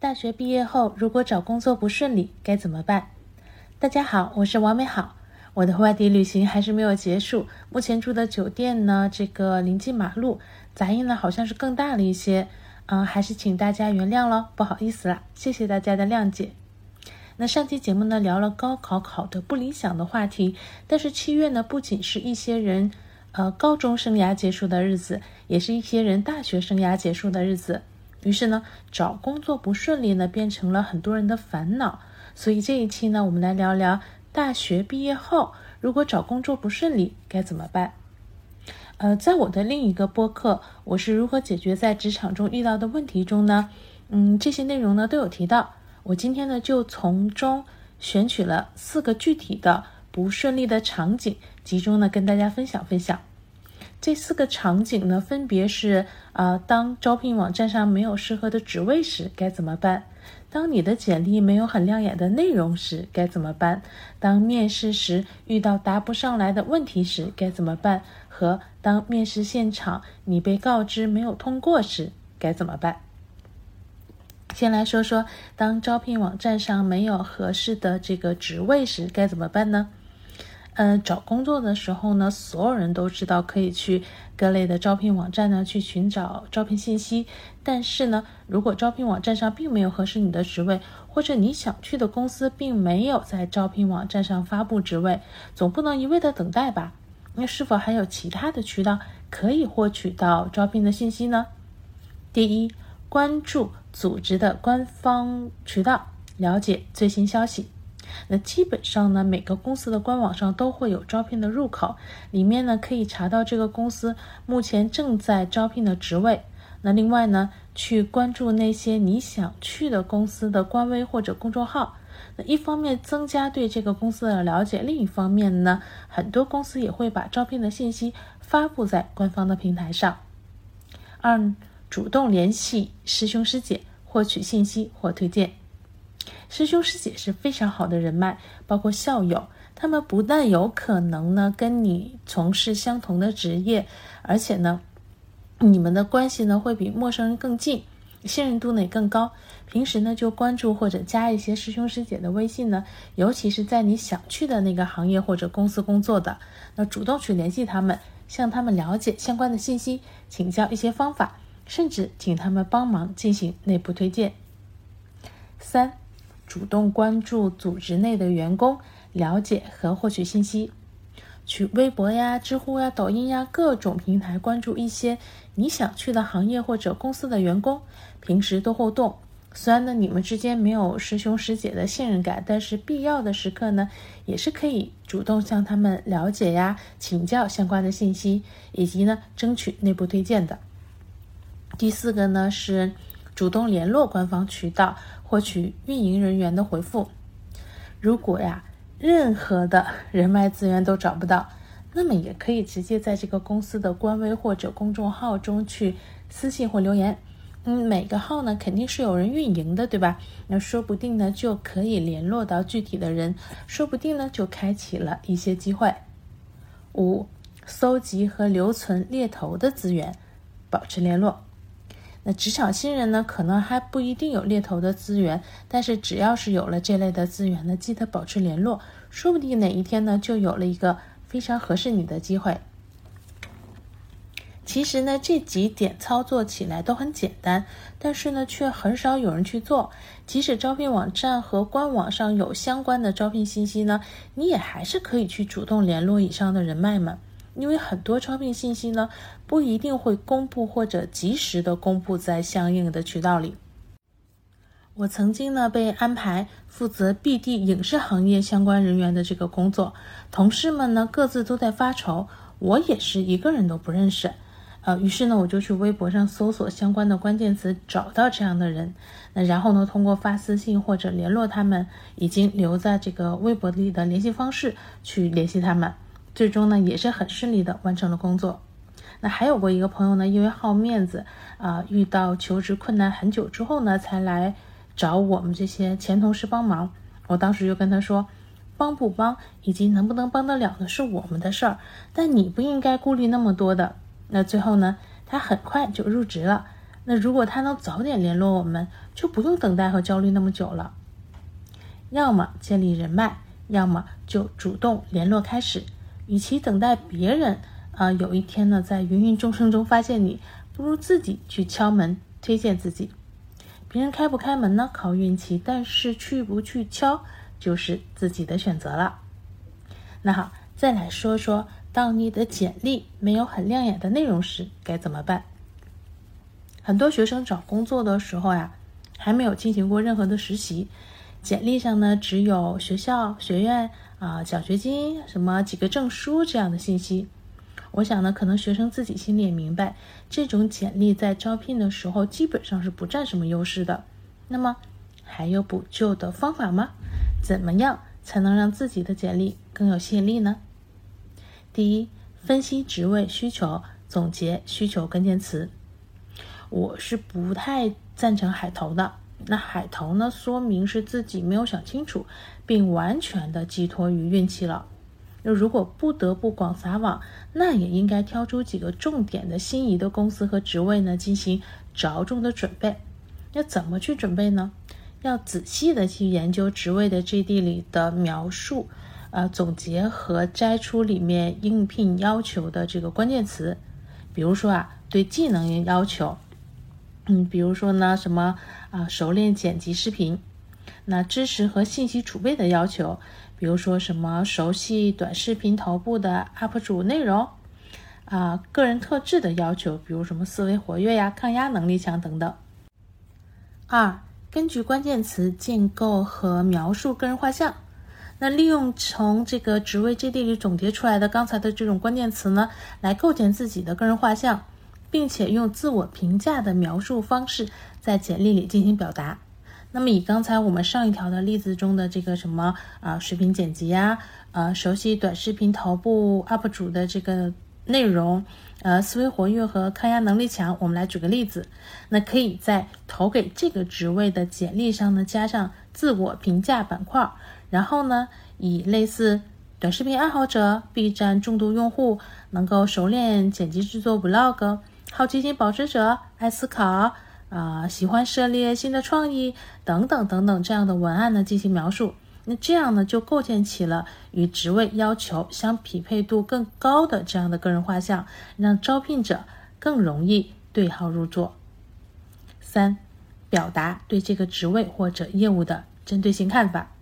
大学毕业后，如果找工作不顺利，该怎么办？大家好，我是王美好。我的外地旅行还是没有结束，目前住的酒店呢，这个临近马路，杂音呢好像是更大了一些，嗯，还是请大家原谅喽，不好意思啦，谢谢大家的谅解。那上期节目呢聊了高考考的不理想的话题，但是七月呢不仅是一些人，呃，高中生涯结束的日子，也是一些人大学生涯结束的日子。于是呢，找工作不顺利呢，变成了很多人的烦恼。所以这一期呢，我们来聊聊大学毕业后，如果找工作不顺利该怎么办。呃，在我的另一个播客，我是如何解决在职场中遇到的问题中呢？嗯，这些内容呢都有提到。我今天呢就从中选取了四个具体的不顺利的场景，集中呢跟大家分享分享。这四个场景呢，分别是：啊，当招聘网站上没有适合的职位时该怎么办？当你的简历没有很亮眼的内容时该怎么办？当面试时遇到答不上来的问题时该怎么办？和当面试现场你被告知没有通过时该怎么办？先来说说，当招聘网站上没有合适的这个职位时该怎么办呢？嗯，找工作的时候呢，所有人都知道可以去各类的招聘网站呢去寻找招聘信息。但是呢，如果招聘网站上并没有合适你的职位，或者你想去的公司并没有在招聘网站上发布职位，总不能一味的等待吧？那是否还有其他的渠道可以获取到招聘的信息呢？第一，关注组织的官方渠道，了解最新消息。那基本上呢，每个公司的官网上都会有招聘的入口，里面呢可以查到这个公司目前正在招聘的职位。那另外呢，去关注那些你想去的公司的官微或者公众号。那一方面增加对这个公司的了解，另一方面呢，很多公司也会把招聘的信息发布在官方的平台上。二，主动联系师兄师姐，获取信息或推荐。师兄师姐是非常好的人脉，包括校友，他们不但有可能呢跟你从事相同的职业，而且呢，你们的关系呢会比陌生人更近，信任度呢也更高。平时呢就关注或者加一些师兄师姐的微信呢，尤其是在你想去的那个行业或者公司工作的，那主动去联系他们，向他们了解相关的信息，请教一些方法，甚至请他们帮忙进行内部推荐。三。主动关注组织内的员工，了解和获取信息。去微博呀、知乎呀、抖音呀各种平台关注一些你想去的行业或者公司的员工，平时多互动。虽然呢你们之间没有师兄师姐的信任感，但是必要的时刻呢，也是可以主动向他们了解呀、请教相关的信息，以及呢争取内部推荐的。第四个呢是主动联络官方渠道。获取运营人员的回复。如果呀，任何的人脉资源都找不到，那么也可以直接在这个公司的官微或者公众号中去私信或留言。嗯，每个号呢肯定是有人运营的，对吧？那说不定呢就可以联络到具体的人，说不定呢就开启了一些机会。五，搜集和留存猎头的资源，保持联络。那职场新人呢，可能还不一定有猎头的资源，但是只要是有了这类的资源呢，记得保持联络，说不定哪一天呢，就有了一个非常合适你的机会。其实呢，这几点操作起来都很简单，但是呢，却很少有人去做。即使招聘网站和官网上有相关的招聘信息呢，你也还是可以去主动联络以上的人脉们。因为很多招聘信息呢，不一定会公布或者及时的公布在相应的渠道里。我曾经呢被安排负责 BD 影视行业相关人员的这个工作，同事们呢各自都在发愁，我也是一个人都不认识。呃，于是呢我就去微博上搜索相关的关键词，找到这样的人，那然后呢通过发私信或者联络他们已经留在这个微博里的联系方式去联系他们。最终呢，也是很顺利的完成了工作。那还有过一个朋友呢，因为好面子啊，遇到求职困难很久之后呢，才来找我们这些前同事帮忙。我当时就跟他说，帮不帮以及能不能帮得了呢，是我们的事儿，但你不应该顾虑那么多的。那最后呢，他很快就入职了。那如果他能早点联络我们，就不用等待和焦虑那么久了。要么建立人脉，要么就主动联络开始。与其等待别人啊，有一天呢，在芸芸众生中发现你，不如自己去敲门推荐自己。别人开不开门呢，靠运气；但是去不去敲，就是自己的选择了。那好，再来说说，当你的简历没有很亮眼的内容时，该怎么办？很多学生找工作的时候呀，还没有进行过任何的实习，简历上呢只有学校、学院啊、奖学金、什么几个证书这样的信息。我想呢，可能学生自己心里也明白，这种简历在招聘的时候基本上是不占什么优势的。那么，还有补救的方法吗？怎么样才能让自己的简历更有吸引力呢？第一，分析职位需求，总结需求关键词。我是不太赞成海投的。那海投呢，说明是自己没有想清楚，并完全的寄托于运气了。那如果不得不广撒网，那也应该挑出几个重点的心仪的公司和职位呢，进行着重的准备。要怎么去准备呢？要仔细的去研究职位的 JD 里的描述，呃，总结和摘出里面应聘要求的这个关键词。比如说啊，对技能要求，嗯，比如说呢，什么啊，熟练剪辑视频，那知识和信息储备的要求。比如说什么熟悉短视频头部的 UP 主内容，啊，个人特质的要求，比如什么思维活跃呀、抗压能力强等等。二，根据关键词建构和描述个人画像。那利用从这个职位 JD 里总结出来的刚才的这种关键词呢，来构建自己的个人画像，并且用自我评价的描述方式在简历里进行表达。那么以刚才我们上一条的例子中的这个什么啊，视频剪辑呀，呃，熟悉短视频头部 UP 主的这个内容，呃，思维活跃和抗压能力强，我们来举个例子。那可以在投给这个职位的简历上呢，加上自我评价板块，然后呢，以类似短视频爱好者、B 站重度用户、能够熟练剪辑制作 Vlog、好奇心保持者、爱思考。啊，喜欢涉猎新的创意等等等等这样的文案呢进行描述，那这样呢就构建起了与职位要求相匹配度更高的这样的个人画像，让招聘者更容易对号入座。三，表达对这个职位或者业务的针对性看法。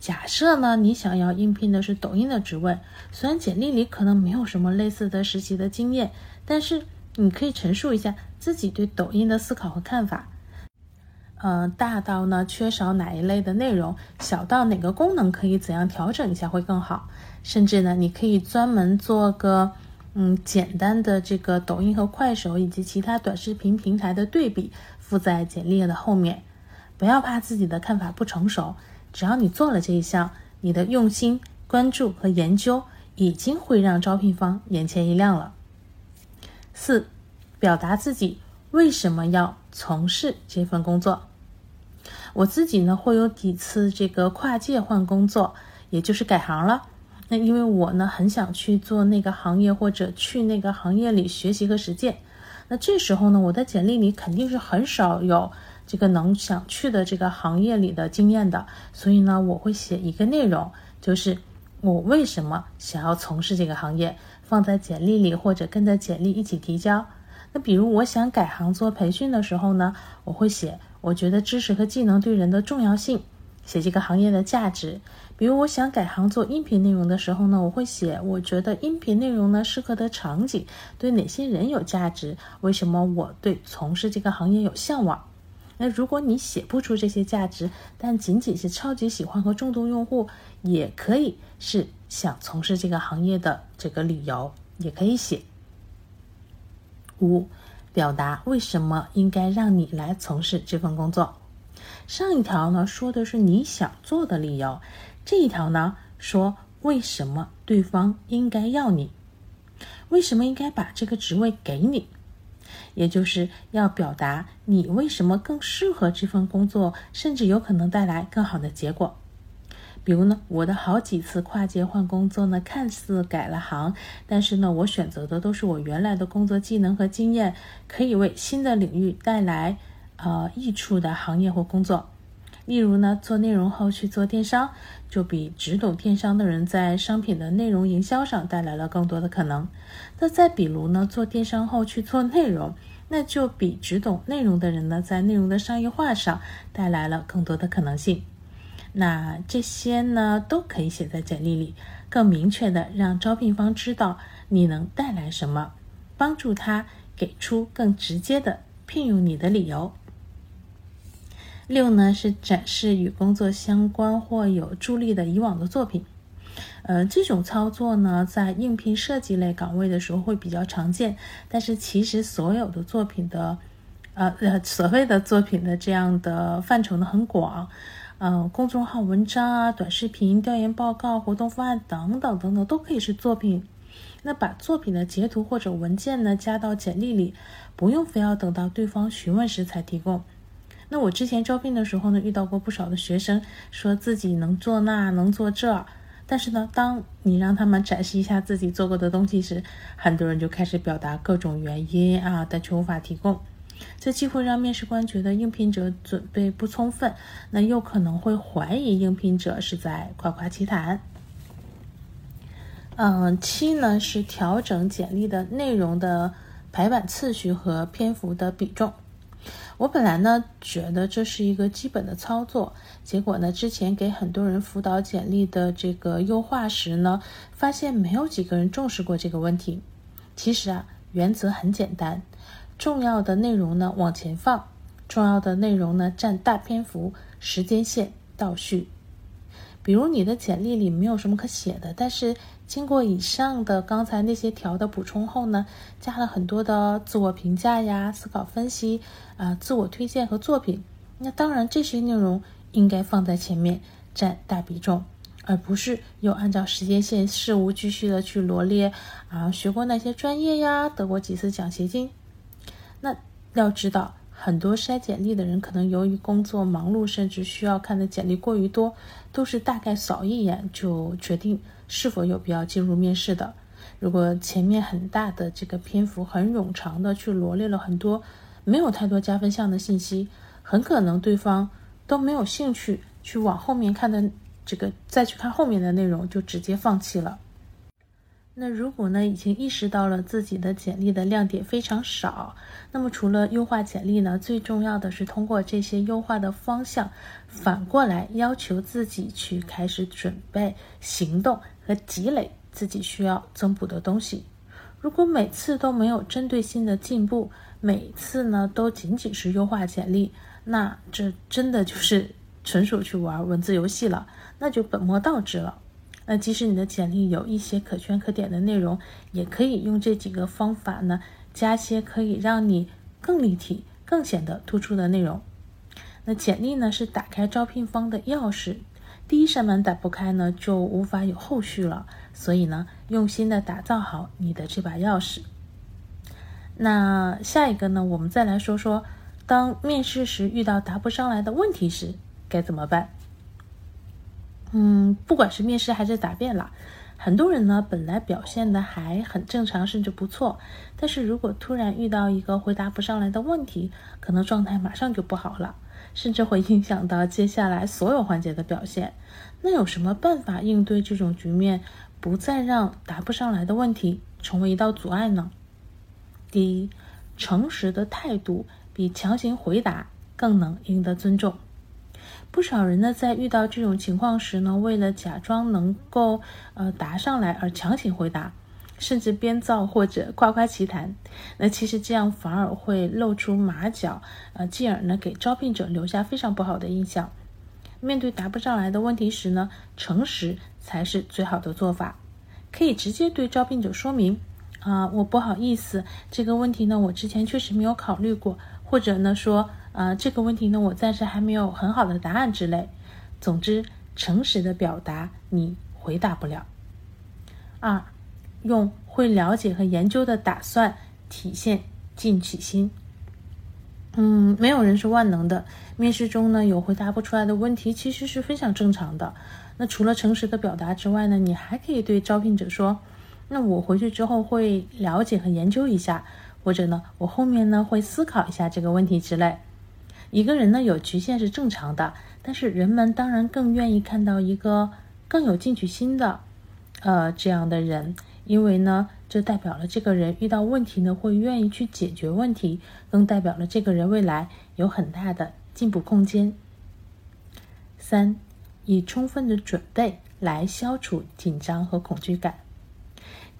假设呢你想要应聘的是抖音的职位，虽然简历里可能没有什么类似的实习的经验，但是你可以陈述一下。自己对抖音的思考和看法，嗯，大到呢缺少哪一类的内容，小到哪个功能可以怎样调整一下会更好，甚至呢，你可以专门做个嗯简单的这个抖音和快手以及其他短视频平台的对比，附在简历的后面。不要怕自己的看法不成熟，只要你做了这一项，你的用心、关注和研究已经会让招聘方眼前一亮了。四。表达自己为什么要从事这份工作。我自己呢会有几次这个跨界换工作，也就是改行了。那因为我呢很想去做那个行业，或者去那个行业里学习和实践。那这时候呢，我的简历里肯定是很少有这个能想去的这个行业里的经验的。所以呢，我会写一个内容，就是我为什么想要从事这个行业，放在简历里或者跟着简历一起提交。那比如我想改行做培训的时候呢，我会写我觉得知识和技能对人的重要性，写这个行业的价值。比如我想改行做音频内容的时候呢，我会写我觉得音频内容呢适合的场景对哪些人有价值，为什么我对从事这个行业有向往。那如果你写不出这些价值，但仅仅是超级喜欢和重度用户，也可以是想从事这个行业的这个理由，也可以写。五，表达为什么应该让你来从事这份工作。上一条呢说的是你想做的理由，这一条呢说为什么对方应该要你，为什么应该把这个职位给你，也就是要表达你为什么更适合这份工作，甚至有可能带来更好的结果。比如呢，我的好几次跨界换工作呢，看似改了行，但是呢，我选择的都是我原来的工作技能和经验，可以为新的领域带来呃益处的行业或工作。例如呢，做内容后去做电商，就比只懂电商的人在商品的内容营销上带来了更多的可能。那再比如呢，做电商后去做内容，那就比只懂内容的人呢，在内容的商业化上带来了更多的可能性。那这些呢，都可以写在简历里，更明确的让招聘方知道你能带来什么，帮助他给出更直接的聘用你的理由。六呢是展示与工作相关或有助力的以往的作品，呃，这种操作呢在应聘设计类岗位的时候会比较常见，但是其实所有的作品的，呃呃所谓的作品的这样的范畴呢很广，嗯，公众号文章啊、短视频、调研报告、活动方案等等等等都可以是作品。那把作品的截图或者文件呢加到简历里，不用非要等到对方询问时才提供。那我之前招聘的时候呢，遇到过不少的学生，说自己能做那，能做这，但是呢，当你让他们展示一下自己做过的东西时，很多人就开始表达各种原因啊，但却无法提供，这既会让面试官觉得应聘者准备不充分，那又可能会怀疑应聘者是在夸夸其谈。嗯，七呢是调整简历的内容的排版次序和篇幅的比重。我本来呢觉得这是一个基本的操作，结果呢之前给很多人辅导简历的这个优化时呢，发现没有几个人重视过这个问题。其实啊，原则很简单，重要的内容呢往前放，重要的内容呢占大篇幅，时间线倒序。比如你的简历里没有什么可写的，但是经过以上的刚才那些条的补充后呢，加了很多的自我评价呀、思考分析啊、自我推荐和作品。那当然这些内容应该放在前面，占大比重，而不是又按照时间线事无巨细的去罗列啊，学过那些专业呀，得过几次奖学金。那要知道。很多筛简历的人，可能由于工作忙碌，甚至需要看的简历过于多，都是大概扫一眼就决定是否有必要进入面试的。如果前面很大的这个篇幅很冗长的去罗列了很多没有太多加分项的信息，很可能对方都没有兴趣去往后面看的这个再去看后面的内容，就直接放弃了。那如果呢，已经意识到了自己的简历的亮点非常少，那么除了优化简历呢，最重要的是通过这些优化的方向，反过来要求自己去开始准备、行动和积累自己需要增补的东西。如果每次都没有针对性的进步，每次呢都仅仅是优化简历，那这真的就是纯属去玩文字游戏了，那就本末倒置了。那即使你的简历有一些可圈可点的内容，也可以用这几个方法呢，加些可以让你更立体、更显得突出的内容。那简历呢是打开招聘方的钥匙，第一扇门打不开呢，就无法有后续了。所以呢，用心的打造好你的这把钥匙。那下一个呢，我们再来说说，当面试时遇到答不上来的问题时该怎么办。嗯，不管是面试还是答辩啦，很多人呢本来表现的还很正常，甚至不错，但是如果突然遇到一个回答不上来的问题，可能状态马上就不好了，甚至会影响到接下来所有环节的表现。那有什么办法应对这种局面，不再让答不上来的问题成为一道阻碍呢？第一，诚实的态度比强行回答更能赢得尊重。不少人呢，在遇到这种情况时呢，为了假装能够呃答上来而强行回答，甚至编造或者夸夸其谈。那其实这样反而会露出马脚，呃，进而呢给招聘者留下非常不好的印象。面对答不上来的问题时呢，诚实才是最好的做法。可以直接对招聘者说明啊，我不好意思，这个问题呢，我之前确实没有考虑过，或者呢说。啊，这个问题呢，我暂时还没有很好的答案之类。总之，诚实的表达你回答不了。二，用会了解和研究的打算体现进取心。嗯，没有人是万能的。面试中呢，有回答不出来的问题，其实是非常正常的。那除了诚实的表达之外呢，你还可以对招聘者说：“那我回去之后会了解和研究一下，或者呢，我后面呢会思考一下这个问题之类。”一个人呢有局限是正常的，但是人们当然更愿意看到一个更有进取心的，呃，这样的人。因为呢，这代表了这个人遇到问题呢会愿意去解决问题，更代表了这个人未来有很大的进步空间。三，以充分的准备来消除紧张和恐惧感。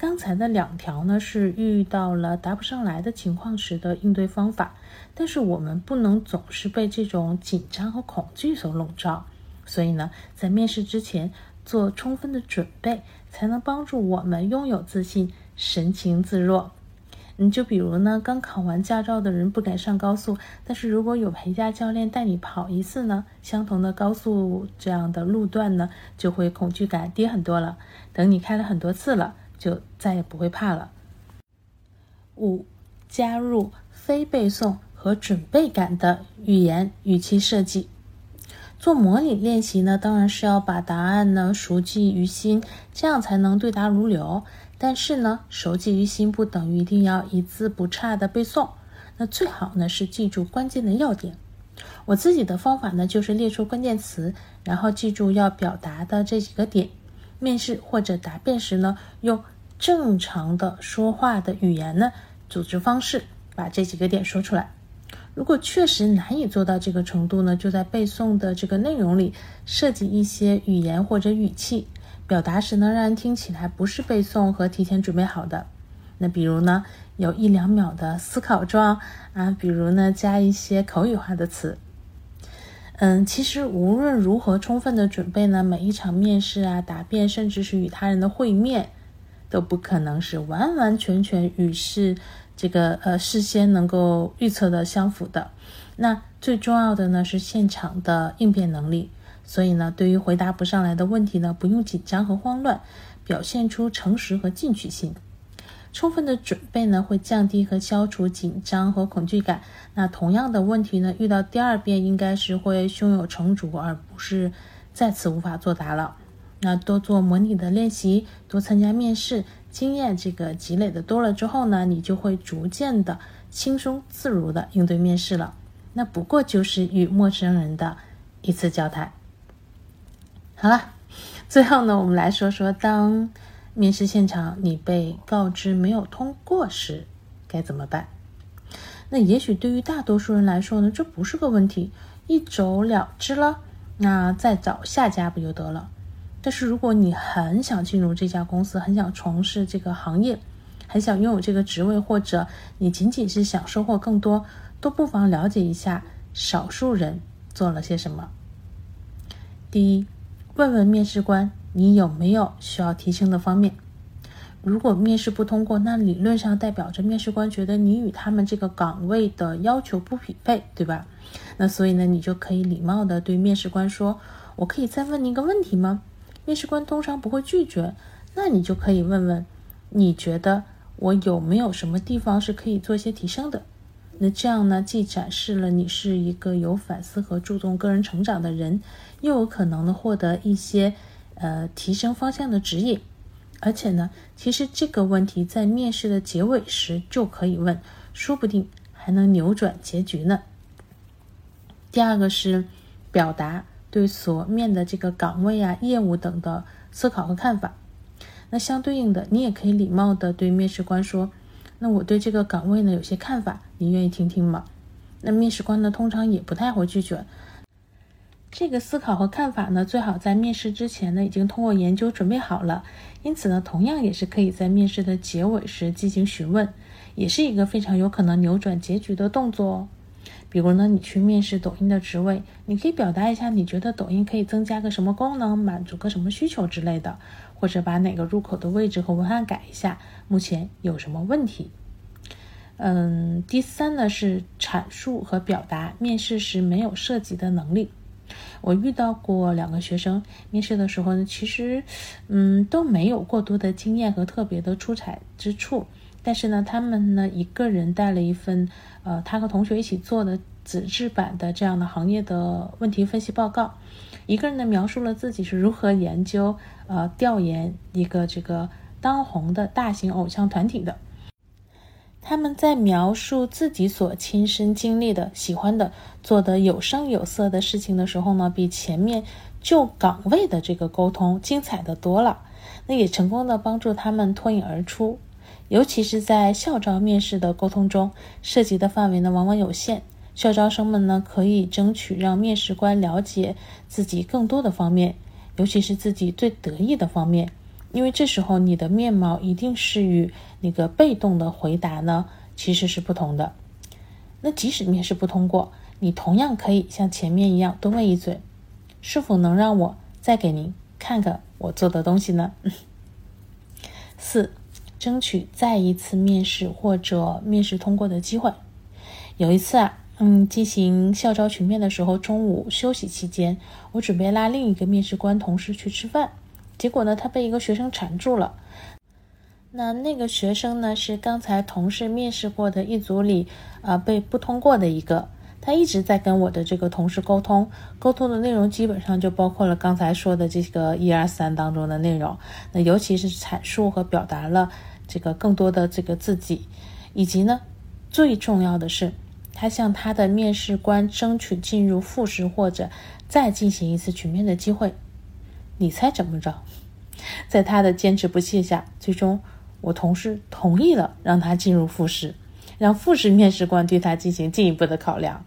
刚才的两条呢是遇到了答不上来的情况时的应对方法，但是我们不能总是被这种紧张和恐惧所笼罩，所以呢，在面试之前。做充分的准备，才能帮助我们拥有自信，神情自若。你就比如呢，刚考完驾照的人不敢上高速，但是如果有陪驾教练带你跑一次呢，相同的高速这样的路段呢，就会恐惧感低很多了。等你开了很多次了，就再也不会怕了。五，加入非背诵和准备感的语言语气设计。做模拟练习呢，当然是要把答案呢熟记于心，这样才能对答如流。但是呢，熟记于心不等于一定要一字不差的背诵。那最好呢是记住关键的要点。我自己的方法呢，就是列出关键词，然后记住要表达的这几个点。面试或者答辩时呢，用正常的说话的语言呢，组织方式把这几个点说出来。如果确实难以做到这个程度呢，就在背诵的这个内容里设计一些语言或者语气，表达时呢，让人听起来不是背诵和提前准备好的。那比如呢，有一两秒的思考状啊，比如呢，加一些口语化的词。嗯，其实无论如何充分的准备呢，每一场面试啊、答辩，甚至是与他人的会面，都不可能是完完全全与事。这个呃，事先能够预测的相符的，那最重要的呢是现场的应变能力。所以呢，对于回答不上来的问题呢，不用紧张和慌乱，表现出诚实和进取心。充分的准备呢，会降低和消除紧张和恐惧感。那同样的问题呢，遇到第二遍应该是会胸有成竹，而不是再次无法作答了。那多做模拟的练习，多参加面试。经验这个积累的多了之后呢，你就会逐渐的轻松自如的应对面试了。那不过就是与陌生人的一次交谈。好了，最后呢，我们来说说，当面试现场你被告知没有通过时该怎么办？那也许对于大多数人来说呢，这不是个问题，一走了之了，那再找下家不就得了？但是如果你很想进入这家公司，很想从事这个行业，很想拥有这个职位，或者你仅仅是想收获更多，都不妨了解一下少数人做了些什么。第一，问问面试官你有没有需要提升的方面。如果面试不通过，那理论上代表着面试官觉得你与他们这个岗位的要求不匹配，对吧？那所以呢，你就可以礼貌的对面试官说：“我可以再问您一个问题吗？”面试官通常不会拒绝，那你就可以问问，你觉得我有没有什么地方是可以做一些提升的？那这样呢，既展示了你是一个有反思和注重个人成长的人，又有可能呢获得一些呃提升方向的指引。而且呢，其实这个问题在面试的结尾时就可以问，说不定还能扭转结局呢。第二个是表达。对所面的这个岗位啊、业务等的思考和看法，那相对应的，你也可以礼貌的对面试官说：“那我对这个岗位呢有些看法，你愿意听听吗？”那面试官呢通常也不太会拒绝。这个思考和看法呢，最好在面试之前呢已经通过研究准备好了，因此呢，同样也是可以在面试的结尾时进行询问，也是一个非常有可能扭转结局的动作哦。比如呢，你去面试抖音的职位，你可以表达一下你觉得抖音可以增加个什么功能，满足个什么需求之类的，或者把哪个入口的位置和文案改一下，目前有什么问题？嗯，第三呢是阐述和表达面试时没有涉及的能力。我遇到过两个学生，面试的时候呢，其实嗯都没有过多的经验和特别的出彩之处。但是呢，他们呢一个人带了一份，呃，他和同学一起做的纸质版的这样的行业的问题分析报告。一个人呢描述了自己是如何研究呃调研一个这个当红的大型偶像团体的。他们在描述自己所亲身经历的、喜欢的、做的有声有色的事情的时候呢，比前面就岗位的这个沟通精彩的多了。那也成功的帮助他们脱颖而出。尤其是在校招面试的沟通中，涉及的范围呢往往有限。校招生们呢可以争取让面试官了解自己更多的方面，尤其是自己最得意的方面。因为这时候你的面貌一定是与那个被动的回答呢其实是不同的。那即使面试不通过，你同样可以像前面一样多问一嘴：“是否能让我再给您看看我做的东西呢？” 四，争取再一次面试或者面试通过的机会。有一次啊，嗯，进行校招群面的时候，中午休息期间，我准备拉另一个面试官同事去吃饭。结果呢，他被一个学生缠住了。那那个学生呢，是刚才同事面试过的一组里啊被不通过的一个。他一直在跟我的这个同事沟通，沟通的内容基本上就包括了刚才说的这个一二三当中的内容。那尤其是阐述和表达了这个更多的这个自己，以及呢，最重要的是，他向他的面试官争取进入复试或者再进行一次群面的机会。你猜怎么着？在他的坚持不懈下，最终我同事同意了让他进入复试，让复试面试官对他进行进一步的考量。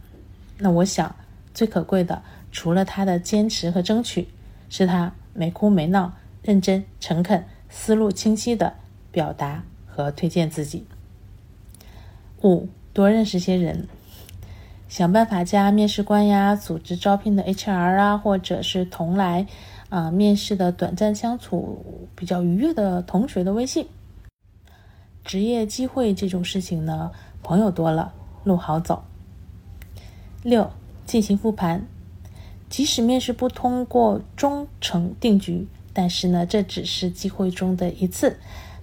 那我想，最可贵的除了他的坚持和争取，是他没哭没闹、认真诚恳、思路清晰的表达和推荐自己。五，多认识些人，想办法加面试官呀、组织招聘的 HR 啊，或者是同来。啊，面试的短暂相处比较愉悦的同学的微信，职业机会这种事情呢，朋友多了路好走。六，进行复盘，即使面试不通过终成定局，但是呢，这只是机会中的一次，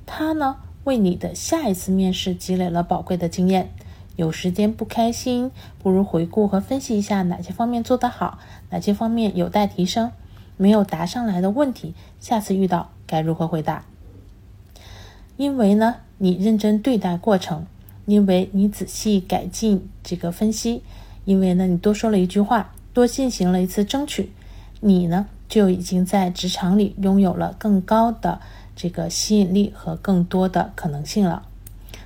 它呢为你的下一次面试积累了宝贵的经验。有时间不开心，不如回顾和分析一下哪些方面做得好，哪些方面有待提升。没有答上来的问题，下次遇到该如何回答？因为呢，你认真对待过程，因为你仔细改进这个分析，因为呢，你多说了一句话，多进行了一次争取，你呢就已经在职场里拥有了更高的这个吸引力和更多的可能性了。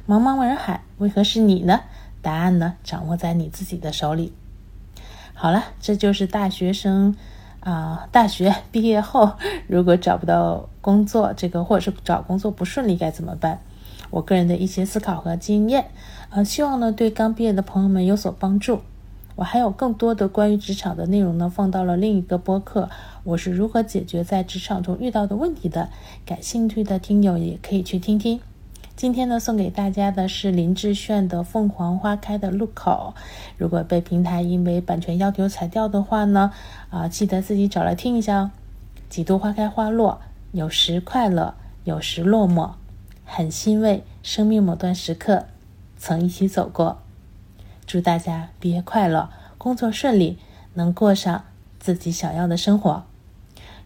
茫茫人海，为何是你呢？答案呢，掌握在你自己的手里。好了，这就是大学生。啊，大学毕业后如果找不到工作，这个或者是找工作不顺利该怎么办？我个人的一些思考和经验，呃，希望呢对刚毕业的朋友们有所帮助。我还有更多的关于职场的内容呢，放到了另一个播客。我是如何解决在职场中遇到的问题的？感兴趣的听友也可以去听听。今天呢，送给大家的是林志炫的《凤凰花开的路口》。如果被平台因为版权要求裁掉的话呢，啊，记得自己找来听一下哦。几度花开花落，有时快乐，有时落寞，很欣慰，生命某段时刻曾一起走过。祝大家毕业快乐，工作顺利，能过上自己想要的生活。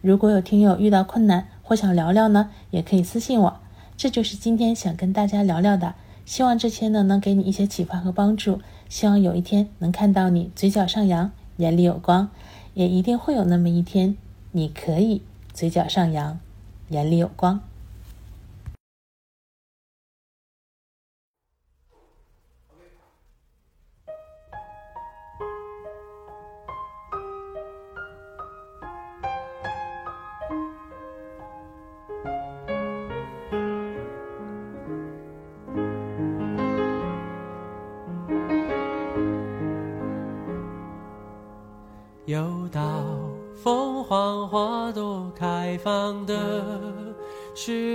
如果有听友遇到困难或想聊聊呢，也可以私信我。这就是今天想跟大家聊聊的，希望这些呢能给你一些启发和帮助。希望有一天能看到你嘴角上扬，眼里有光，也一定会有那么一天，你可以嘴角上扬，眼里有光。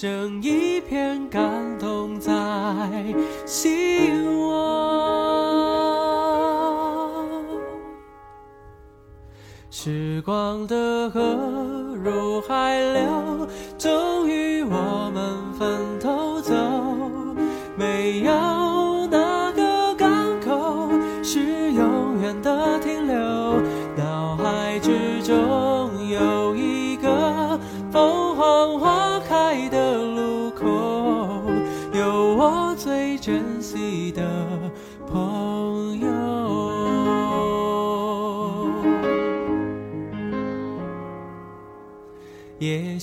剩一片感动在心窝。时光的河入海流，终于我们分头走，没有。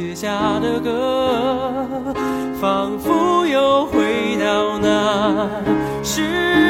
写下的歌，仿佛又回到那时